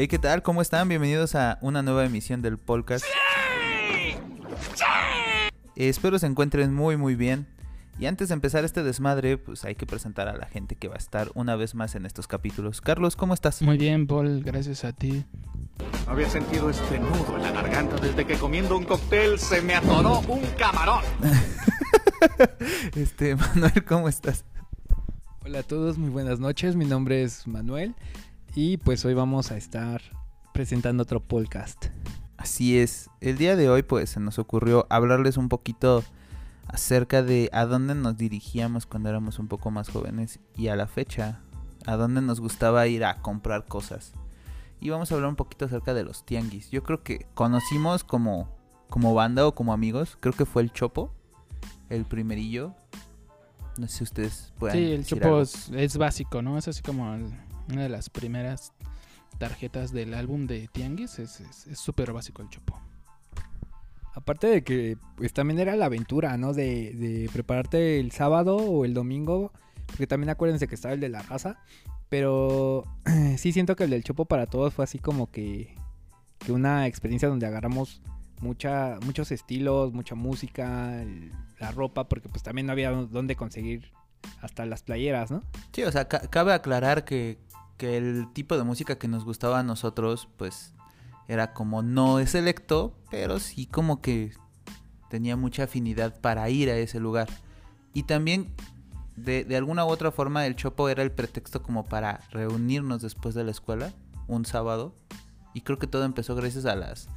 Hey, ¿qué tal? ¿Cómo están? Bienvenidos a una nueva emisión del podcast. espero se encuentren muy muy bien. Y antes de empezar este desmadre, pues hay que presentar a la gente que va a estar una vez más en estos capítulos. Carlos, ¿cómo estás? Muy bien, Paul, gracias a ti. Había sentido este nudo en la garganta desde que comiendo un cóctel se me atoró un camarón. este, Manuel, ¿cómo estás? Hola a todos, muy buenas noches. Mi nombre es Manuel y pues hoy vamos a estar presentando otro podcast. Así es. El día de hoy pues se nos ocurrió hablarles un poquito acerca de a dónde nos dirigíamos cuando éramos un poco más jóvenes y a la fecha, a dónde nos gustaba ir a comprar cosas. Y vamos a hablar un poquito acerca de los tianguis. Yo creo que conocimos como, como banda o como amigos, creo que fue el Chopo, el primerillo. No sé si ustedes pueden. Sí, el Chopo es, básico, ¿no? Es así como una de las primeras tarjetas del álbum de Tianguis. Es súper básico el Chopo. Aparte de que pues también era la aventura, ¿no? De, de prepararte el sábado o el domingo. Porque también acuérdense que estaba el de la raza. Pero sí siento que el del Chopo para todos fue así como que, que una experiencia donde agarramos mucha, muchos estilos, mucha música, la ropa, porque pues también no había dónde conseguir hasta las playeras, ¿no? Sí, o sea, cabe aclarar que, que el tipo de música que nos gustaba a nosotros, pues era como no es selecto, pero sí como que tenía mucha afinidad para ir a ese lugar. Y también de, alguna u otra forma el Chopo era el pretexto como para reunirnos después de la escuela, un sábado. Y creo que todo empezó gracias a las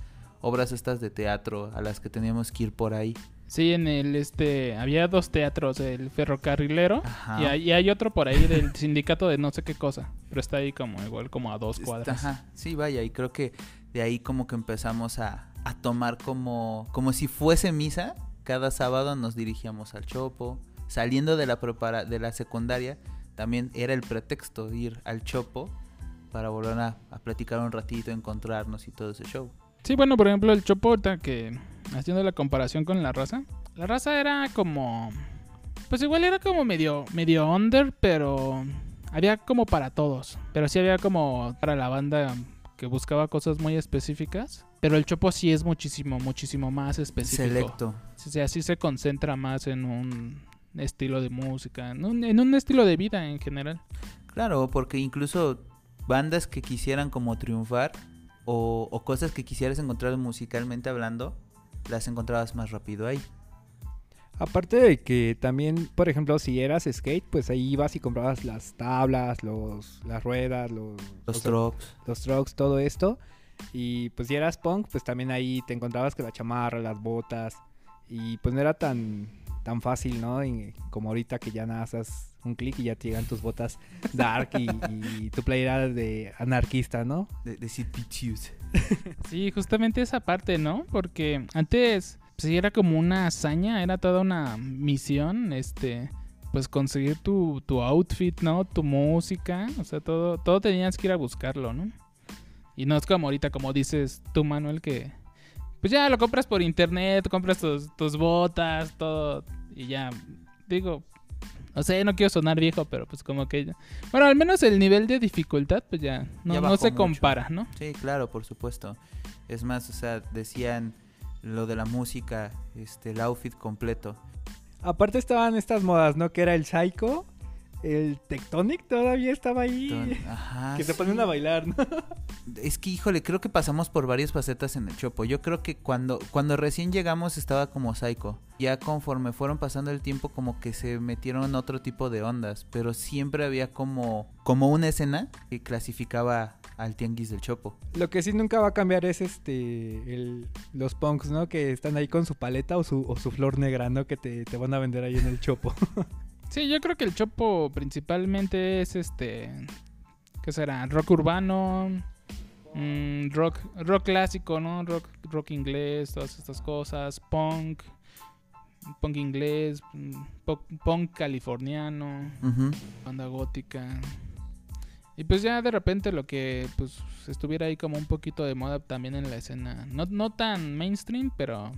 obras estas de teatro, a las que teníamos que ir por ahí. Sí, en el este había dos teatros, el ferrocarrilero y hay, hay, otro por ahí del sindicato de no sé qué cosa, pero está ahí como igual como a dos cuadras. Ajá, sí, vaya, y creo que de ahí como que empezamos a, tomar como, como si fuese misa. Cada sábado nos dirigíamos al Chopo. Saliendo de la, prepara de la secundaria, también era el pretexto ir al Chopo para volver a, platicar un ratito, encontrarnos y todo ese show. Sí, bueno, por ejemplo, el Chopo, que haciendo la comparación con la raza, la raza era como. Pues igual era como medio, medio under, pero había como para todos. Pero sí había como para la banda que buscaba cosas muy específicas. Pero el Chopo sí es muchísimo, muchísimo más específico. Selecto. Sí se concentra más en un estilo de música, en un, estilo de vida en general. Claro, porque incluso bandas que quisieran como triunfar o, o cosas que quisieras encontrar musicalmente hablando, las encontrabas más rápido ahí. Aparte de que también, por ejemplo, si eras skate, pues ahí ibas y comprabas las tablas, los, las ruedas, los, los trucks. Los trucks, todo esto. Y pues si eras punk, pues también ahí te encontrabas con la chamarra, las botas. Y pues no era tan, tan fácil, ¿no? como ahorita que ya nada, haces un clic y ya te llegan tus botas dark y, tu playera de anarquista, ¿no? De, de Sí, justamente esa parte, ¿no? Porque antes sí era como una hazaña, era toda una misión, este, pues conseguir tu, tu outfit, ¿no? Tu música, o sea, todo, todo tenías que ir a buscarlo, ¿no? Y no es como ahorita, como dices tú, Manuel, que pues ya lo compras por internet, compras tus, tus botas, todo, y ya, digo, o sea, no quiero sonar viejo, pero pues como que... Bueno, al menos el nivel de dificultad, pues ya no, no se compara, ¿no? Sí, claro, por supuesto. Es más, o sea, decían lo de la música, este, el outfit completo. Aparte estaban estas modas, ¿no? Que era el Psycho, el Tectonic todavía estaba ahí. Ajá, que se ponen a bailar, ¿no? Es que, híjole, creo que pasamos por varias facetas en el Chopo. Yo creo que cuando, cuando recién llegamos estaba como Psycho. Ya conforme fueron pasando el tiempo, como que se metieron en otro tipo de ondas. Pero siempre había como, como una escena que clasificaba al tianguis del Chopo. Lo que sí nunca va a cambiar es este los punks, ¿no? Que están ahí con su paleta o su, o su flor negra, ¿no? Que te, te van a vender ahí en el Chopo. Sí, yo creo que el Chopo principalmente es este. ¿Qué será? Rock urbano. Mm, rock, rock clásico, ¿no? Rock, rock inglés, todas estas cosas. Punk. Punk inglés. Mm, punk californiano. Banda gótica. Y pues ya de repente lo que pues estuviera ahí como un poquito de moda también en la escena. No, no tan mainstream, pero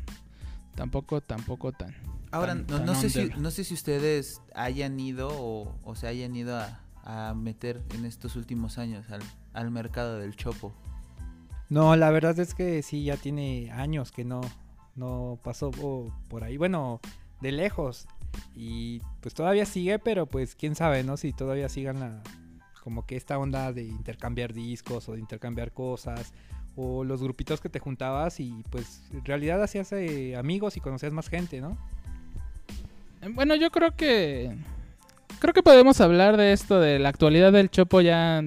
tampoco, tampoco tan. Ahora, no, sé si, no sé si ustedes hayan ido o, se hayan ido a, meter en estos últimos años al, mercado del chopo. No, la verdad es que sí, ya tiene años que no, no pasó oh, por ahí. Bueno, de lejos. Y pues todavía sigue, pero pues quién sabe, ¿no? Si todavía sigan la, como que esta onda de intercambiar discos o de intercambiar cosas. O los grupitos que te juntabas y pues en realidad hacías eh, amigos y conocías más gente, ¿no? Eh, Bueno, yo creo que. Creo que podemos hablar de esto, de la actualidad del Chopo ya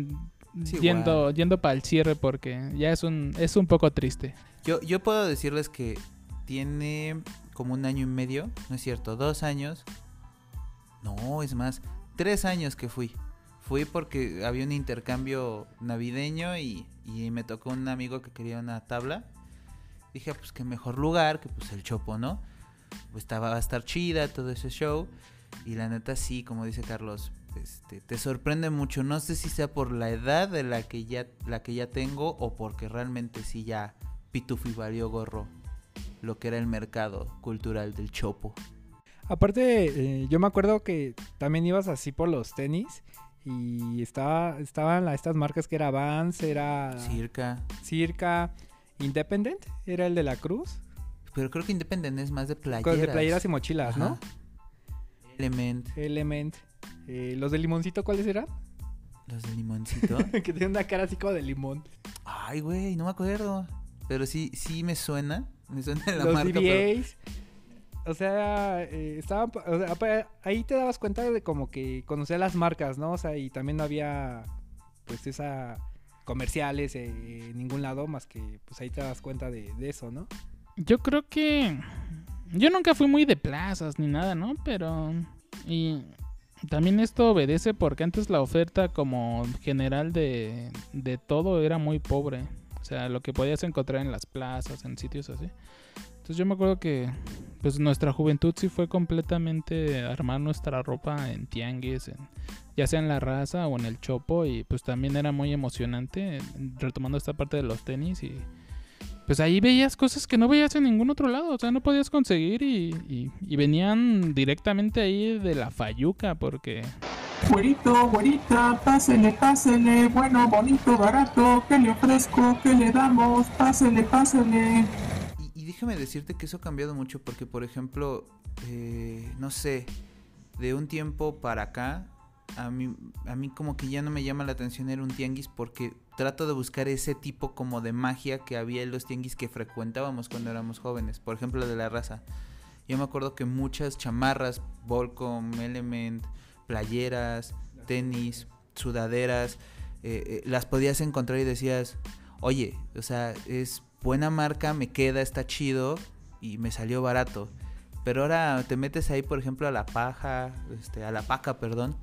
Sí, yendo, yendo para el cierre, porque ya es un, es un poco triste. Yo, yo puedo decirles que tiene como un año y medio, no es cierto, dos años. No, es más, tres años que fui. Fui porque había un intercambio navideño y, y me tocó un amigo que quería una tabla. Dije, pues qué mejor lugar que pues el Chopo, ¿no? Pues estaba va a estar chida todo ese show. Y la neta sí, como dice Carlos, este, te sorprende mucho. No sé si sea por la edad de la que ya, la que ya tengo o porque realmente sí ya pitufo y valió gorro lo que era el mercado cultural del Chopo. Aparte, eh, yo me acuerdo que también ibas así por los tenis y estaba, estaban estas marcas que era Vans, era Circa. Circa, Independent, era el de la Cruz, Pero creo que Independent es más de playeras. de playeras y mochilas, ¿no? Element, Element. Eh, los de limoncito, ¿cuáles eran? los de limoncito. que tienen una cara así como de limón. Ay, güey, no me acuerdo. Pero sí, sí me suena. Me suena la los marca. pero-. O sea, eh, estaban, pa- o sea, ahí te dabas cuenta de como que conocía las marcas, ¿no? O sea, y también no había, pues, esa comerciales eh, en ningún lado más que, pues, ahí te das cuenta de, de eso, ¿no? Yo creo que. Yo nunca fui muy de plazas ni nada, ¿no? Pero. Y también esto obedece porque antes la oferta como general de, de todo era muy pobre. O sea, lo que podías encontrar en las plazas, en sitios así. Entonces yo me acuerdo que pues nuestra juventud sí fue completamente armar nuestra ropa en tianguis, ya sea en la raza o en el chopo y pues también era muy emocionante, retomando esta parte de los tenis y pues ahí veías cosas que no veías en ningún otro lado, o sea, no podías conseguir y, y- y venían directamente ahí de la Fayuca, porque Güerito, güerita, pásele, pásele, bueno, bonito, barato, ¿qué le ofrezco? ¿Qué le damos? Pásele, pásele. Déjame decirte que eso ha cambiado mucho porque, por ejemplo, eh, no sé, de un tiempo para acá, a mí, a mí como que ya no me llama la atención ir un tianguis porque trato de buscar ese tipo como de magia que había en los tianguis que frecuentábamos cuando éramos jóvenes. Por ejemplo, de la raza. Yo me acuerdo que muchas chamarras, Volcom, Element, playeras, tenis, sudaderas, eh, eh, las podías encontrar y decías, oye, o sea, es buena marca, me queda, está chido y me salió barato. Pero ahora te metes ahí, por ejemplo, a la paja, este, a la paca, perdón,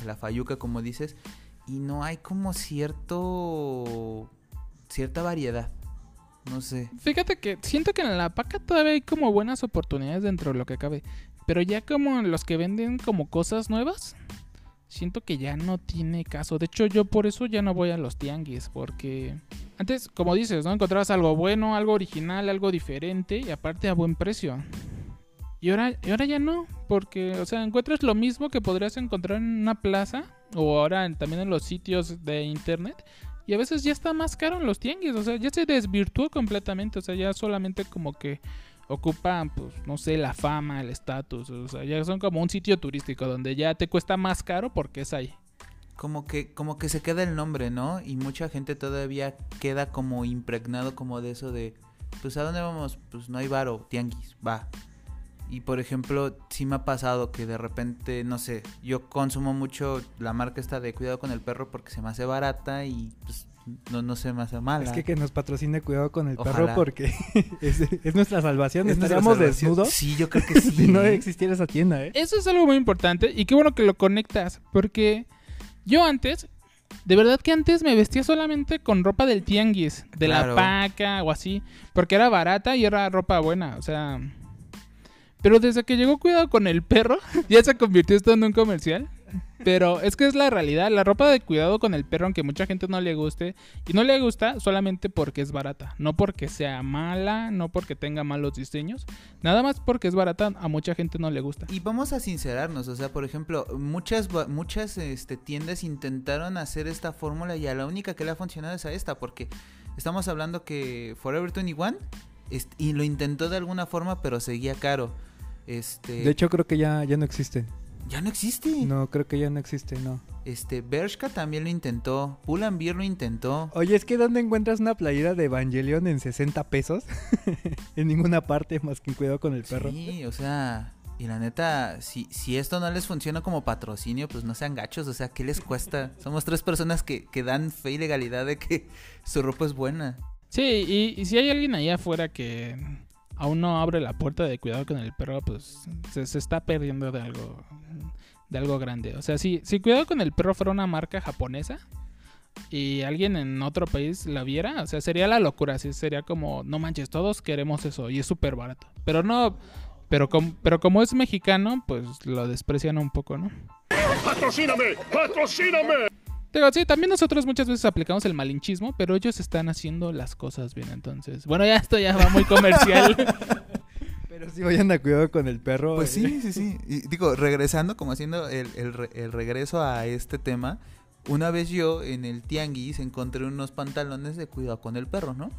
a la fayuca, como dices, y no hay como cierto, cierta variedad. No sé. Fíjate que siento que en la paca todavía hay como buenas oportunidades dentro de lo que cabe. Pero ya como en los que venden como cosas nuevas, siento que ya no tiene caso. De hecho, yo por eso ya no voy a los tianguis. Porque antes, como dices, ¿no? Encontrabas algo bueno, algo original, algo diferente y aparte a buen precio. Y ahora, y ahora ya no, porque, o sea, encuentras lo mismo que podrías encontrar en una plaza o ahora también en los sitios de internet. Y a veces ya está más caro en los tianguis, o sea, ya se desvirtuó completamente, o sea, ya solamente como que ocupan, pues, no sé, la fama, el estatus, o sea, ya son como un sitio turístico donde ya te cuesta más caro porque es ahí. Como que, como que se queda el nombre, ¿no? Y mucha gente todavía queda como impregnado como de eso de, pues a dónde vamos, pues no hay varo, tianguis, va. Y por ejemplo, sí me ha pasado que de repente, no sé, yo consumo mucho la marca esta de cuidado con el perro porque se me hace barata y pues no, no se me hace mala. Es que que nos patrocine cuidado con el Ojalá. perro porque es, es nuestra salvación. ¿Es nuestra Estaríamos salvación? desnudos Sí, yo creo que sí. si no existiera esa tienda, ¿eh? Eso es algo muy importante y qué bueno que lo conectas, porque yo antes, de verdad que antes me vestía solamente con ropa del tianguis, de Claro. la paca o así, porque era barata y era ropa buena, o sea... Pero desde que llegó Cuidado con el perro, ya se convirtió esto en un comercial. Pero es que es la realidad, la ropa de cuidado con el perro, aunque mucha gente no le guste, y no le gusta solamente porque es barata, no porque sea mala, no porque tenga malos diseños, nada más porque es barata, a mucha gente no le gusta. Y vamos a sincerarnos, o sea, por ejemplo, muchas muchas este, tiendas intentaron hacer esta fórmula y a la única que le ha funcionado es a esta, porque Estamos hablando que Forever 21 est- y lo intentó de alguna forma, pero seguía caro. Este, De hecho, creo que ya, ya no existe. ya no existe. No, creo que ya no existe, no. Este, Bershka también lo intentó, Pull&Bear lo intentó. Oye, es que ¿dónde encuentras una playera de Evangelion en 60 pesos? en ninguna parte más que en cuidado con el perro. Sí, o sea, y la neta, si, si esto no les funciona como patrocinio, pues no sean gachos, o sea, ¿qué les cuesta? Somos tres personas que, que dan fe y legalidad de que su ropa es buena. Sí, y, y si hay alguien allá afuera que aún no abre la puerta de cuidado con el perro, pues se, está perdiendo de algo de algo grande. O sea, si, si cuidado con el perro fuera una marca japonesa y alguien en otro país la viera, o sea, sería la locura. Así sería como, no manches, todos queremos eso y es súper barato. Pero no, pero, com- pero como es mexicano, pues lo desprecian un poco, ¿no? ¡Patrocíname! ¡Patrocíname! Digo, sí, también nosotros muchas veces aplicamos el malinchismo, pero ellos están haciendo las cosas bien, entonces. Bueno, ya esto ya va muy comercial. Pero sí vayan a cuidado con el perro. Pues eh. sí, sí, sí. Y digo, regresando, como haciendo el, el re- el regreso a este tema, una vez yo en el tianguis encontré unos pantalones de cuidado con el perro, ¿no?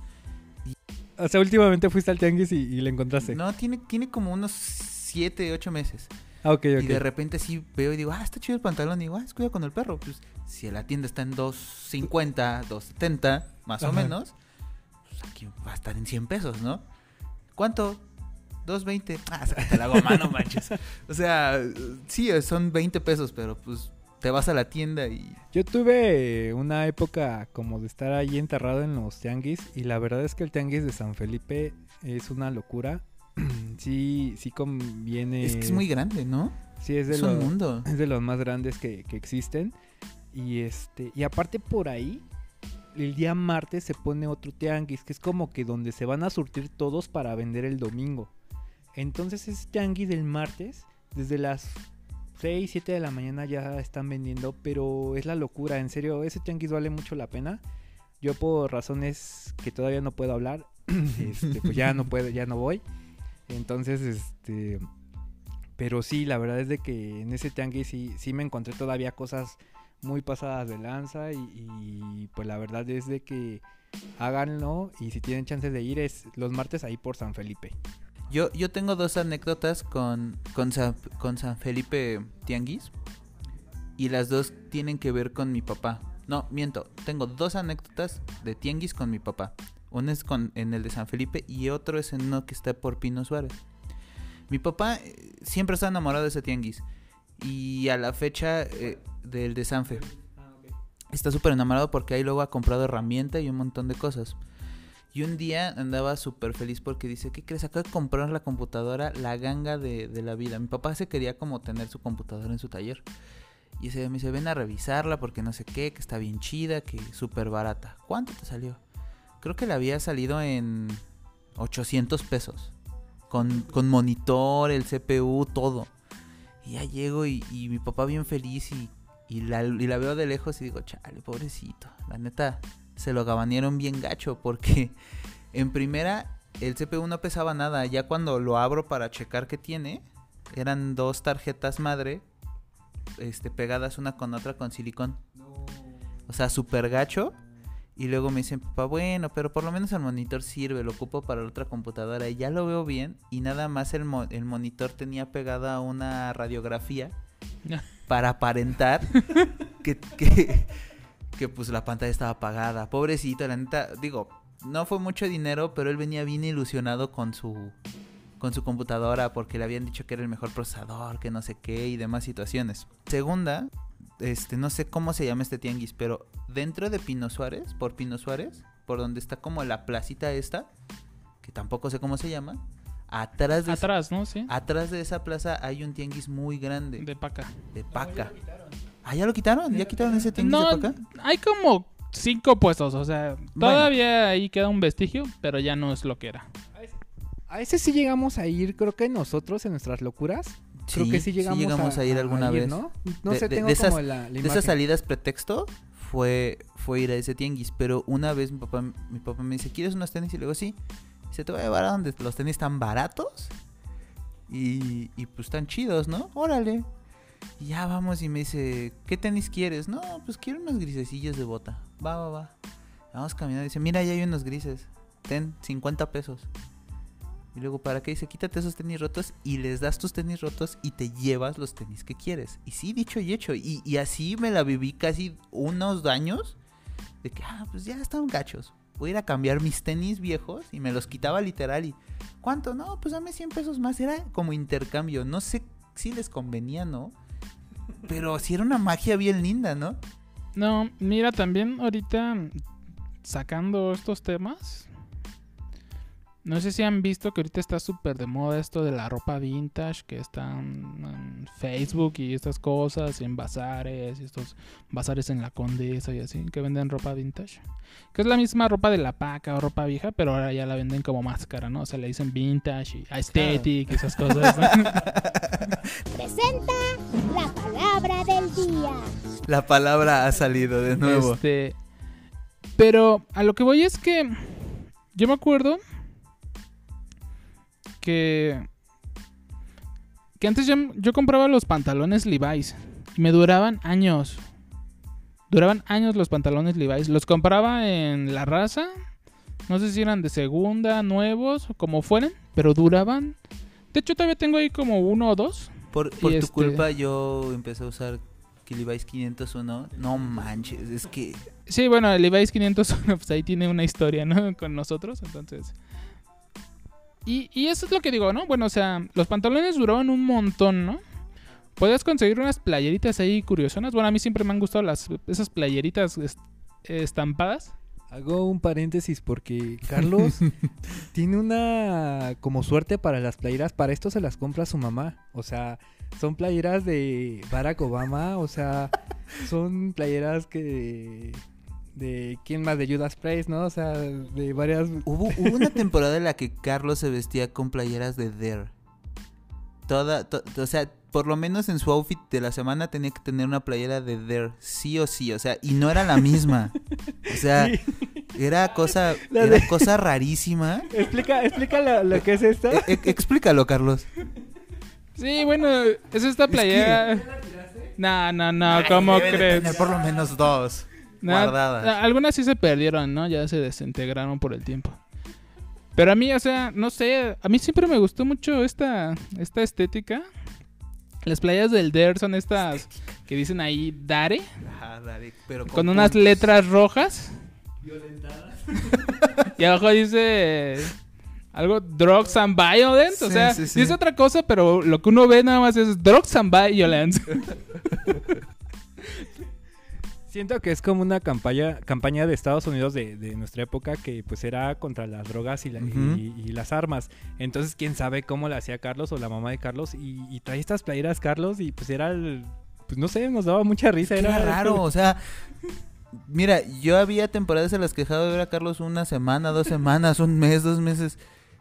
O sea, últimamente fuiste al tianguis y, y le encontraste. No, tiene, tiene como unos 7, 8 meses. Ah. Y de repente sí veo y digo, ah, está chido el pantalón. Y digo, ah, es cuidado con el perro. Pues si la tienda está en 2.50, 2.70, más o menos, pues aquí va a estar en 100 pesos, ¿no? ¿Cuánto? 2.20. Ah, sácate la goma, no manches. O sea, sí, son 20 pesos, pero pues te vas a la tienda y... Yo tuve una época como de estar ahí enterrado en los tianguis y la verdad es que el tianguis de San Felipe es una locura. sí, sí conviene. Es que es muy grande, ¿no? Sí, es de, Es un los, mundo. es de los más grandes que, que existen. Y este y aparte por ahí, el día martes se pone otro tianguis, que es como que donde se van a surtir todos para vender el domingo. Entonces ese tianguis del martes, desde las 6, 7 de la mañana ya están vendiendo, pero es la locura, en serio, ese tianguis vale mucho la pena. Yo por razones que todavía no puedo hablar, este, pues ya no puedo, ya no voy. Entonces, este, pero sí, la verdad es de que en ese tianguis sí, sí me encontré todavía cosas muy pasadas de lanza y, pues la verdad es de que háganlo y si tienen chance de ir es los martes ahí por San Felipe. Yo, yo tengo dos anécdotas con, con, San, con San Felipe Tianguis. Y las dos tienen que ver con mi papá. No, miento. Tengo dos anécdotas de Tianguis con mi papá. Una es con, en el de San Felipe y otro es en uno que está por Pino Suárez. Mi papá eh, siempre está enamorado de ese Tianguis. Y a la fecha eh, del de Sanfe. Está súper enamorado porque ahí luego ha comprado herramienta y un montón de cosas. Y un día andaba súper feliz porque dice, ¿qué crees? Acabo de comprar la computadora, la ganga de, la vida. Mi papá se quería como tener su computadora en su taller. Y día me dice, ven a revisarla porque no sé qué, que está bien chida, que súper barata. ¿Cuánto te salió? Creo que le había salido en 800 pesos. Con, con monitor, el CPU, todo. Y ya llego y, y mi papá bien feliz y, y, la, y la veo de lejos y digo, chale, pobrecito. La neta, se lo gabanearon bien gacho porque en primera el CPU no pesaba nada. Ya cuando lo abro para checar qué tiene, eran dos tarjetas madre este, pegadas una con otra con silicón. O sea, súper gacho. Y luego me dicen, papá, bueno, pero por lo menos el monitor sirve, lo ocupo para la otra computadora y ya lo veo bien. Y nada más el, mo- el monitor tenía pegada una radiografía para aparentar que, que, que, pues la pantalla estaba apagada. Pobrecito, la neta, digo, no fue mucho dinero, pero él venía bien ilusionado con su con su computadora porque le habían dicho que era el mejor procesador, que no sé qué y demás situaciones. Segunda, este no sé cómo se llama este tianguis, pero dentro de Pino Suárez, por Pino Suárez, por donde está como la placita esta, que tampoco sé cómo se llama, atrás de Atrás, ¿no? Sí. atrás de esa plaza hay un tianguis muy grande De paca. de paca. Ah, ya lo quitaron, ya quitaron ese tianguis No, de paca. hay como cinco puestos, o sea, todavía ahí queda un vestigio, pero ya no es lo que era. A ese sí llegamos a ir, creo que nosotros en nuestras locuras. Creo que sí llegamos, a, ir alguna vez. ¿no? No De- sé, tengo de esas- como la, la De esas salidas pretexto fue, fue ir a ese tianguis. Pero una vez mi papá, mi papá me dice, ¿quieres unos tenis? Y le digo, sí. Dice, te voy a llevar a donde los tenis están baratos. Y, y pues están chidos, ¿no? Órale. Y ya vamos y me dice, ¿qué tenis quieres? No, pues quiero unos grisecillos de bota. Va, va, va. Vamos caminando dice, mira, ya hay unos grises. Ten 50 pesos. Y luego, ¿para qué? Dice, quítate esos tenis rotos y les das tus tenis rotos y te llevas los tenis que quieres. Y sí, dicho y hecho. Y, así me la viví casi unos años. De que, ah, pues ya están gachos. Voy a ir a cambiar mis tenis viejos y me los quitaba literal. Y, ¿cuánto? No, pues dame 100 pesos más. Era como intercambio. No sé si les convenía, ¿no? Pero sí era una magia bien linda, ¿no? No, mira, también ahorita sacando estos temas. No sé si han visto que ahorita está súper de moda esto de la ropa vintage, que está en, Facebook y estas cosas, y en bazares, y estos bazares en la Condesa y así, que venden ropa vintage. Que es la misma ropa de la paca o ropa vieja, pero ahora ya la venden como máscara, ¿no? O sea, le dicen vintage y aesthetic y esas cosas. ¿no? Presenta la palabra del día. La palabra ha salido de nuevo. Este, pero a lo que voy es que yo me acuerdo que que antes yo, yo compraba los pantalones Levi's y me duraban años. Duraban años los pantalones Levi's. Los compraba en la raza. No sé si eran de segunda, nuevos como fueran, pero duraban. De hecho, todavía tengo ahí como uno o dos. Por, por tu este- culpa yo empecé a usar Levi's 501. No manches, es que... Sí, bueno, el Levi's 501, pues ahí tiene una historia, ¿no? Con nosotros, entonces. Y, y eso es lo que digo, ¿no? Bueno, o sea, los pantalones duraban un montón, ¿no? Podías conseguir unas playeritas ahí curiosonas. Bueno, a mí siempre me han gustado las, esas playeritas est- estampadas. Hago un paréntesis porque Carlos tiene una como suerte para las playeras. Para esto se las compra su mamá. O sea, son playeras de Barack Obama. O sea, son playeras que... De quién más, de Judas Priest, ¿no? O sea, de varias... Hubo, hubo una temporada en la que Carlos se vestía con playeras de Dare. Toda, to- o sea, por lo menos en su outfit de la semana tenía que tener una playera de Dare, sí o sí, o sea, y no era la misma. O sea, era cosa, La era de- cosa rarísima. Explica, explica lo, lo que es esta. E- e- explícalo, Carlos. Sí, bueno, es esta playera. No, no, no, ¿cómo de crees? tener por lo menos dos Guardadas. Algunas sí se perdieron, ¿no? Ya se desintegraron por el tiempo. Pero a mí, o sea, no sé, a mí siempre me gustó mucho esta, esta estética. Las playas del Dare son estas que dicen ahí Dare, Ajá, dale, pero con unas letras rojas. y abajo dice algo drugs and violence, o sea, sí, sí. dice otra cosa, pero lo que uno ve nada más es drugs and violence. Siento que es como una campaña, campaña de Estados Unidos de, de nuestra época que pues era contra las drogas y, la- y- y las armas. Entonces, quién sabe cómo la hacía Carlos o la mamá de Carlos y, y trae estas playeras Carlos y pues era el... Pues no sé, nos daba mucha risa. Era Era raro, o sea, mira, yo había temporadas en las que dejaba de ver a Carlos una semana, dos semanas, un mes, dos meses.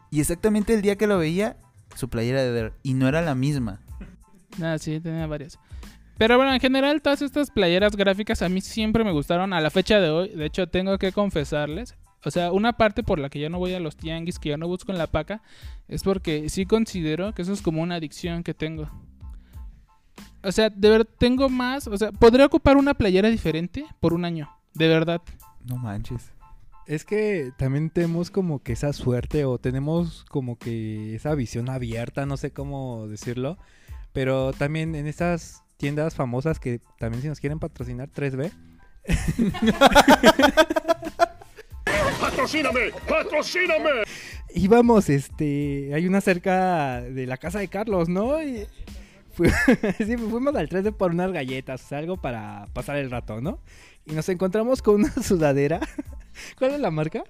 Y exactamente el día que lo veía, su playera de Dare. Y no era la misma. Ah, sí, tenía varias. Pero bueno, en general, todas estas playeras gráficas a mí siempre me gustaron a la fecha de hoy. De hecho, tengo que confesarles. O sea, una parte por la que ya no voy a los tianguis, que ya no busco en la paca, es porque sí considero que eso es como una adicción que tengo. O sea, de verdad, tengo más. O sea, podría ocupar una playera diferente por un año. De verdad. No manches. Es que también tenemos como que esa suerte o tenemos como que esa visión abierta, no sé cómo decirlo. Pero también en estas tiendas famosas que también si nos quieren patrocinar 3B, ¡Patrocíname! ¡Patrocíname! íbamos, este, hay una cerca de la casa de Carlos, ¿no? Y fu- sí, fuimos al 3D por unas galletas, o sea, algo para pasar el rato, ¿no? Y nos encontramos con una sudadera. ¿Cuál es la marca?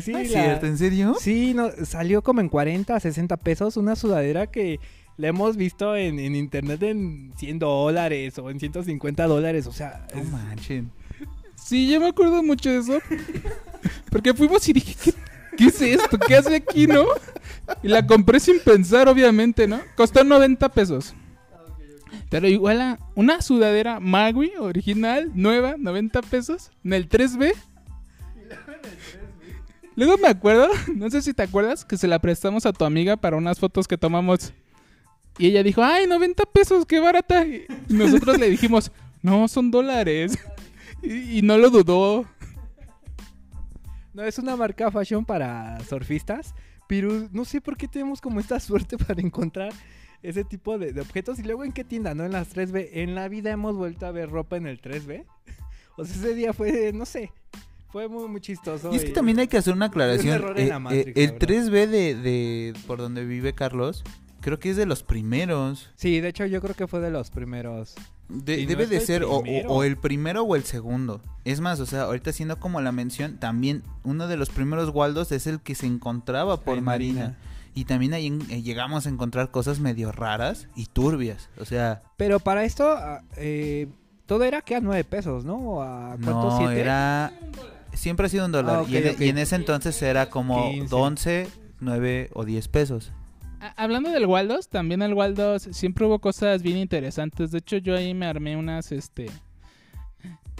sí, ¿No es la- cierto? ¿En serio? Sí, no, salió como en 40, 60 pesos una sudadera que la hemos visto en, en internet en 100 dólares o en 150 dólares, o sea, No es- manchen. Sí, yo me acuerdo mucho de eso. Porque fuimos y dije, ¿qué, qué es esto? ¿Qué hace aquí, no? Y la compré sin pensar, obviamente, ¿no? Costó 90 pesos. Pero igual a una sudadera Magui original, nueva, 90 pesos, en el 3B. Luego me acuerdo, no sé si te acuerdas, que se la prestamos a tu amiga para unas fotos que tomamos. Y ella dijo, ay, 90 pesos, qué barata. Y nosotros le dijimos, no, son dólares. Y, y no lo dudó. No, es una marca fashion para surfistas, pero no sé por qué tenemos como esta suerte para encontrar ese tipo de, de objetos. Y luego, ¿en qué tienda? ¿No? En las 3B. En la vida hemos vuelto a ver ropa en el 3B. O sea, ese día fue, no sé, fue muy, muy chistoso. Y es que también hay que hacer una aclaración. error en la Eh, Matrix, eh, el verdad. 3B de, de por donde vive Carlos, creo que es de los primeros. Sí, de hecho yo creo que fue de los primeros. De- debe de ser o, el primero o el segundo. Es más, o sea, ahorita haciendo como la mención, también uno de los primeros Waldos es el que se encontraba por Marina. Marina. Y también ahí eh, llegamos a encontrar cosas medio raras y turbias. O sea, Pero para esto, ah, eh, todo era que a 9 pesos, ¿no? ¿A cuánto? no ¿Siete? era... Siempre ha sido un dólar. Ah, en, y en ese entonces era como 15. 11, 9 o 10 pesos. A- Hablando del Waldos, también el Waldos siempre hubo cosas bien interesantes. De hecho, yo ahí me armé unas, este...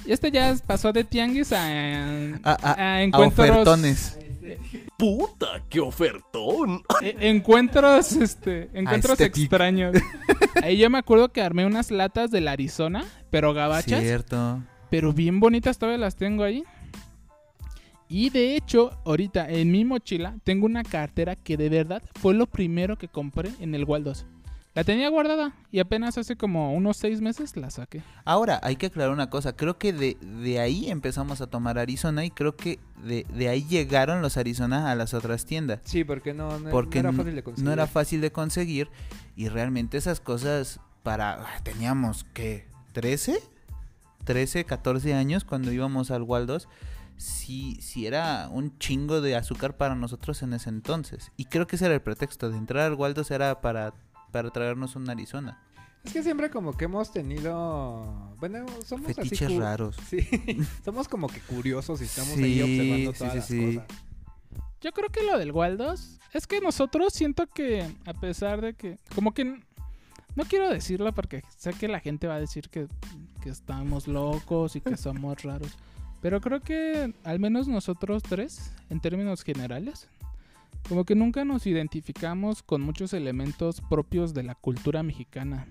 y Este ya pasó de tianguis a, A, a- a a encuentros... ofertones. ¡Puta, qué ofertón! e- encuentros, este... Encuentros extraños. Ahí yo me acuerdo que armé unas latas del Arizona, pero gabachas. Cierto. Pero bien bonitas, todavía las tengo ahí. Y de hecho, ahorita en mi mochila tengo una cartera que de verdad fue lo primero que compré en el Waldos. La tenía guardada y apenas hace como unos seis meses la saqué. Ahora, hay que aclarar una cosa. Creo que de, de ahí empezamos a tomar Arizona y creo que de, de ahí llegaron los Arizona a las otras tiendas. Sí, porque no, no, Porque no era fácil de conseguir. no era fácil de conseguir y realmente esas cosas para... ah, Teníamos que 13, 13, 14 años cuando íbamos al Waldos. Sí, sí era un chingo de azúcar para nosotros en ese entonces. Y creo que ese era el pretexto. De entrar al Waldos era para, para traernos un Arizona. Es que siempre como que hemos tenido... Bueno, somos así... Fetiches cu- raros. Sí, somos como que curiosos y estamos ahí observando todas sí, las sí. cosas. Yo creo que lo del Waldos es que nosotros siento que a pesar de que como que no quiero decirlo porque sé que la gente va a decir que, que estamos locos y que somos raros. Pero creo que al menos nosotros tres, en términos generales, como que nunca nos identificamos con muchos elementos propios de la cultura mexicana.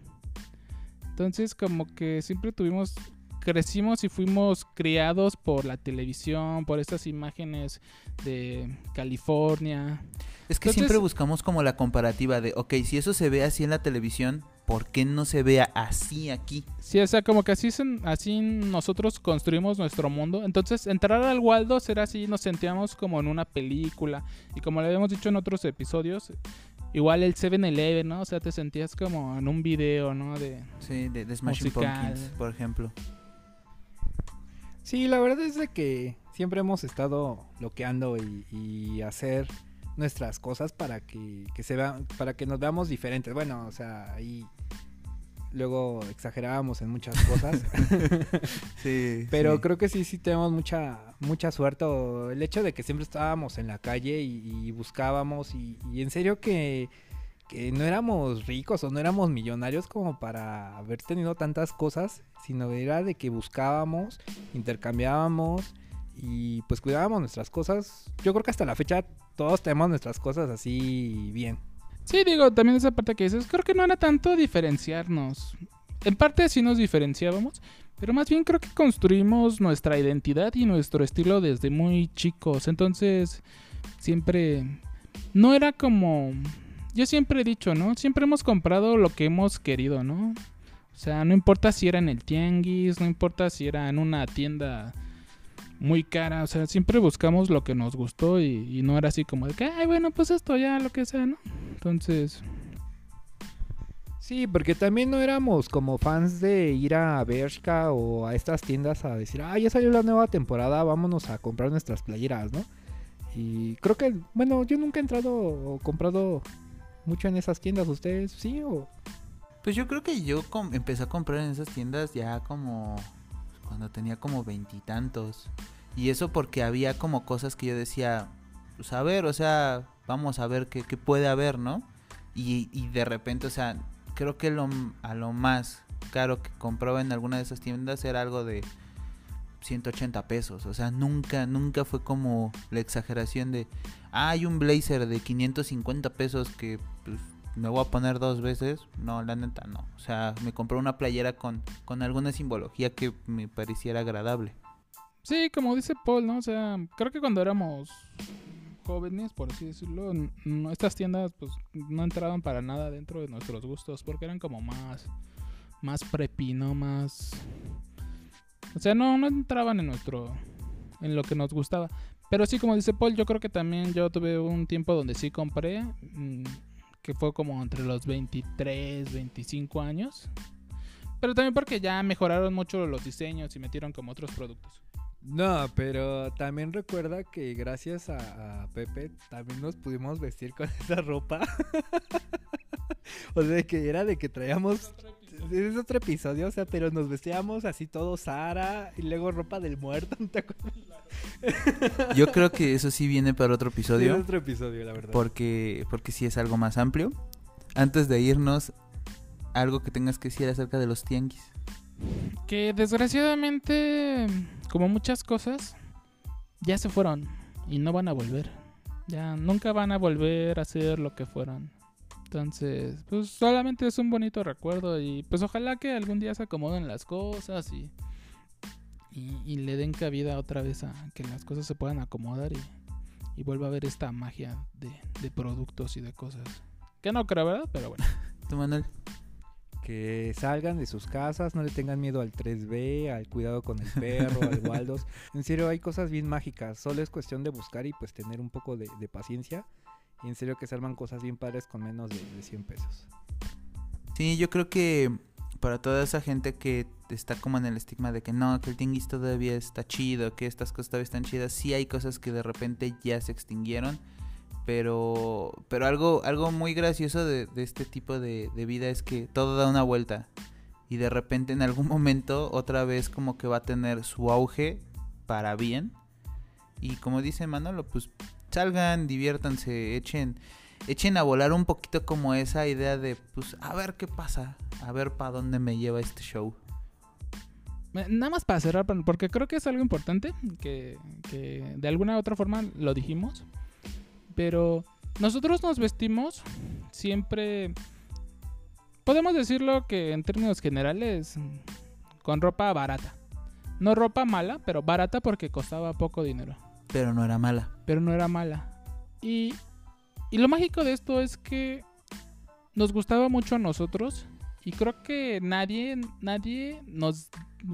Entonces como que siempre tuvimos, crecimos y fuimos criados por la televisión, por estas imágenes de California. Es que Entonces- siempre buscamos como la comparativa de, ok, si eso se ve así en la televisión, ¿por qué no se vea así aquí? Sí, o sea, como que así, se- así nosotros construimos nuestro mundo. Entonces, entrar al Waldo era así, nos sentíamos como en una película. Y como le habíamos dicho en otros episodios, igual el 7-Eleven, ¿no? O sea, te sentías como en un video, ¿no? De... Sí, de, de Smashing Musical. Pumpkins, por ejemplo. Sí, la verdad es de que siempre hemos estado bloqueando y, y hacer nuestras cosas para que, que se vean, para que nos veamos diferentes. Bueno, o sea, ahí luego exagerábamos en muchas cosas. Sí. Pero sí. creo que sí, sí tenemos mucha, mucha suerte. o El hecho de que siempre estábamos en la calle y, y buscábamos y, y en serio que, que no éramos ricos o no éramos millonarios como para haber tenido tantas cosas, sino era de que buscábamos, intercambiábamos y pues cuidábamos nuestras cosas. Yo creo que hasta la fecha todos tenemos nuestras cosas así bien. Sí, digo, también esa parte que dices, creo que no era tanto diferenciarnos. En parte sí nos diferenciábamos, pero más bien creo que construimos nuestra identidad y nuestro estilo desde muy chicos. Entonces, siempre... No era como... Yo siempre he dicho, ¿no? Siempre hemos comprado lo que hemos querido, ¿no? O sea, no importa si era en el tianguis, no importa si era en una tienda muy cara, o sea, siempre buscamos lo que nos gustó y, y no era así como de que, ay, bueno, pues esto ya, lo que sea, ¿no? Entonces, Sí, porque también no éramos como fans de ir a Bershka o a estas tiendas a decir, ah, ya salió la nueva temporada, vámonos a comprar nuestras playeras, ¿no? Y creo que, bueno, yo nunca he entrado o comprado mucho en esas tiendas, ¿ustedes sí o...? Pues yo creo que yo com- empecé a comprar en esas tiendas ya como cuando tenía como veintitantos. Y, eso porque había como cosas que yo decía, pues a ver, o sea, vamos a ver qué, qué puede haber, ¿no? Y, de repente, o sea, creo que lo, a lo más caro que compraba en alguna de esas tiendas era algo de 180 pesos. O sea, nunca, nunca fue como la exageración de, ah, hay un blazer de 550 pesos que pues, me voy a poner dos veces. No, la neta no. O sea, me compré una playera con, con alguna simbología que me pareciera agradable. Sí, como dice Paul, ¿no? O sea, creo que cuando éramos jóvenes, por así decirlo, estas tiendas pues no entraban para nada dentro de nuestros gustos porque eran como más más preppy, ¿no? Más o sea, no no entraban en nuestro en lo que nos gustaba. Pero sí, como dice Paul, yo creo que también yo tuve un tiempo donde sí compré mm, que fue como entre los 23, 25 años. Pero también porque ya mejoraron mucho los diseños y metieron como otros productos. No, pero también recuerda que gracias a, a Pepe también nos pudimos vestir con esa ropa. o sea, que era de que traíamos... Es otro episodio, o sea, pero nos vestíamos así todo Sara y luego ropa del muerto, ¿no te acuerdas? Yo creo que eso sí viene para otro Sí, es episodio. otro episodio, la verdad. Porque, porque sí es algo más amplio. Antes de irnos, algo que tengas que decir acerca de los tianguis. Que desgraciadamente, como muchas cosas, ya se fueron y no van a volver. Ya nunca van a volver a ser lo que fueron. Entonces, pues solamente es un bonito recuerdo y pues ojalá que algún día se acomoden las cosas y, y, y le den cabida otra vez a que las cosas se puedan acomodar y, y vuelva a haber esta magia de, de productos y de cosas. Que no creo, ¿verdad? Pero bueno. ¿Tú, Manuel? Que salgan de sus casas, no le tengan miedo al 3B, al cuidado con el perro, al Waldos. En serio, hay cosas bien mágicas. Solo es cuestión de buscar y pues tener un poco de, de paciencia. Y en serio que se cosas bien padres con menos de, de 100 pesos. Sí, yo creo que para toda esa gente que está como en el estigma de que no, que el tianguis todavía está chido, que estas cosas todavía están chidas, sí hay cosas que de repente ya se extinguieron. Pero, pero algo, algo muy gracioso de, de este tipo de, de vida es que todo da una vuelta. Y de repente en algún momento otra vez como que va a tener su auge para bien. Y como dice Manolo, pues salgan, diviértanse, echen, echen a volar un poquito como esa idea de, pues, a ver qué pasa, a ver para dónde me lleva este show. Nada más para cerrar, porque creo que es algo importante, que, que de alguna u otra forma lo dijimos, pero nosotros nos vestimos siempre, podemos decirlo que en términos generales, con ropa barata. No ropa mala, pero barata porque costaba poco dinero, Pero no era mala. pero no era mala. Y, y lo mágico de esto es que nos gustaba mucho a nosotros y creo que nadie, nadie nos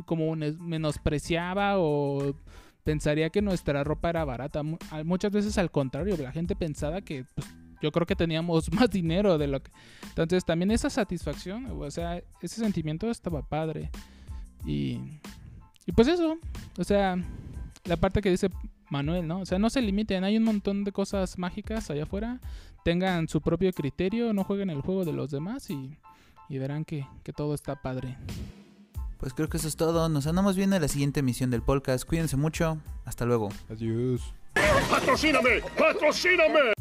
como menospreciaba o pensaría que nuestra ropa era barata. Muchas veces al contrario, la gente pensaba que pues, yo creo que teníamos más dinero de lo que... Entonces también esa satisfacción, o sea, ese sentimiento estaba padre. Y, y pues eso, o sea, la parte que dice Manuel, ¿no? O sea, no se limiten, hay un montón de cosas mágicas allá afuera. Tengan su propio criterio, no jueguen el juego de los demás y, y verán que, que todo está padre. Pues creo que eso es todo. Nos andamos viendo en la siguiente emisión del podcast. Cuídense mucho. Hasta luego. Adiós. ¡Patrocíname! ¡Patrocíname!